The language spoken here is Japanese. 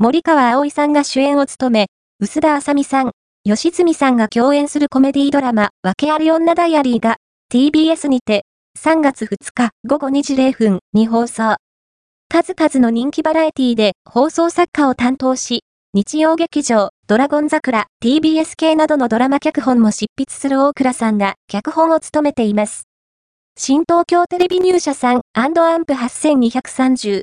森川葵さんが主演を務め、薄田あさみさん、吉住さんが共演するコメディドラマ、わけあり女ダイアリーが、TBS にて、3月2日午後2時0分に放送。数々の人気バラエティで放送作家を担当し、日曜劇場、ドラゴン桜、TBS 系などのドラマ脚本も執筆する大倉さんが脚本を務めています。新東京テレビ入社さんアンプ8230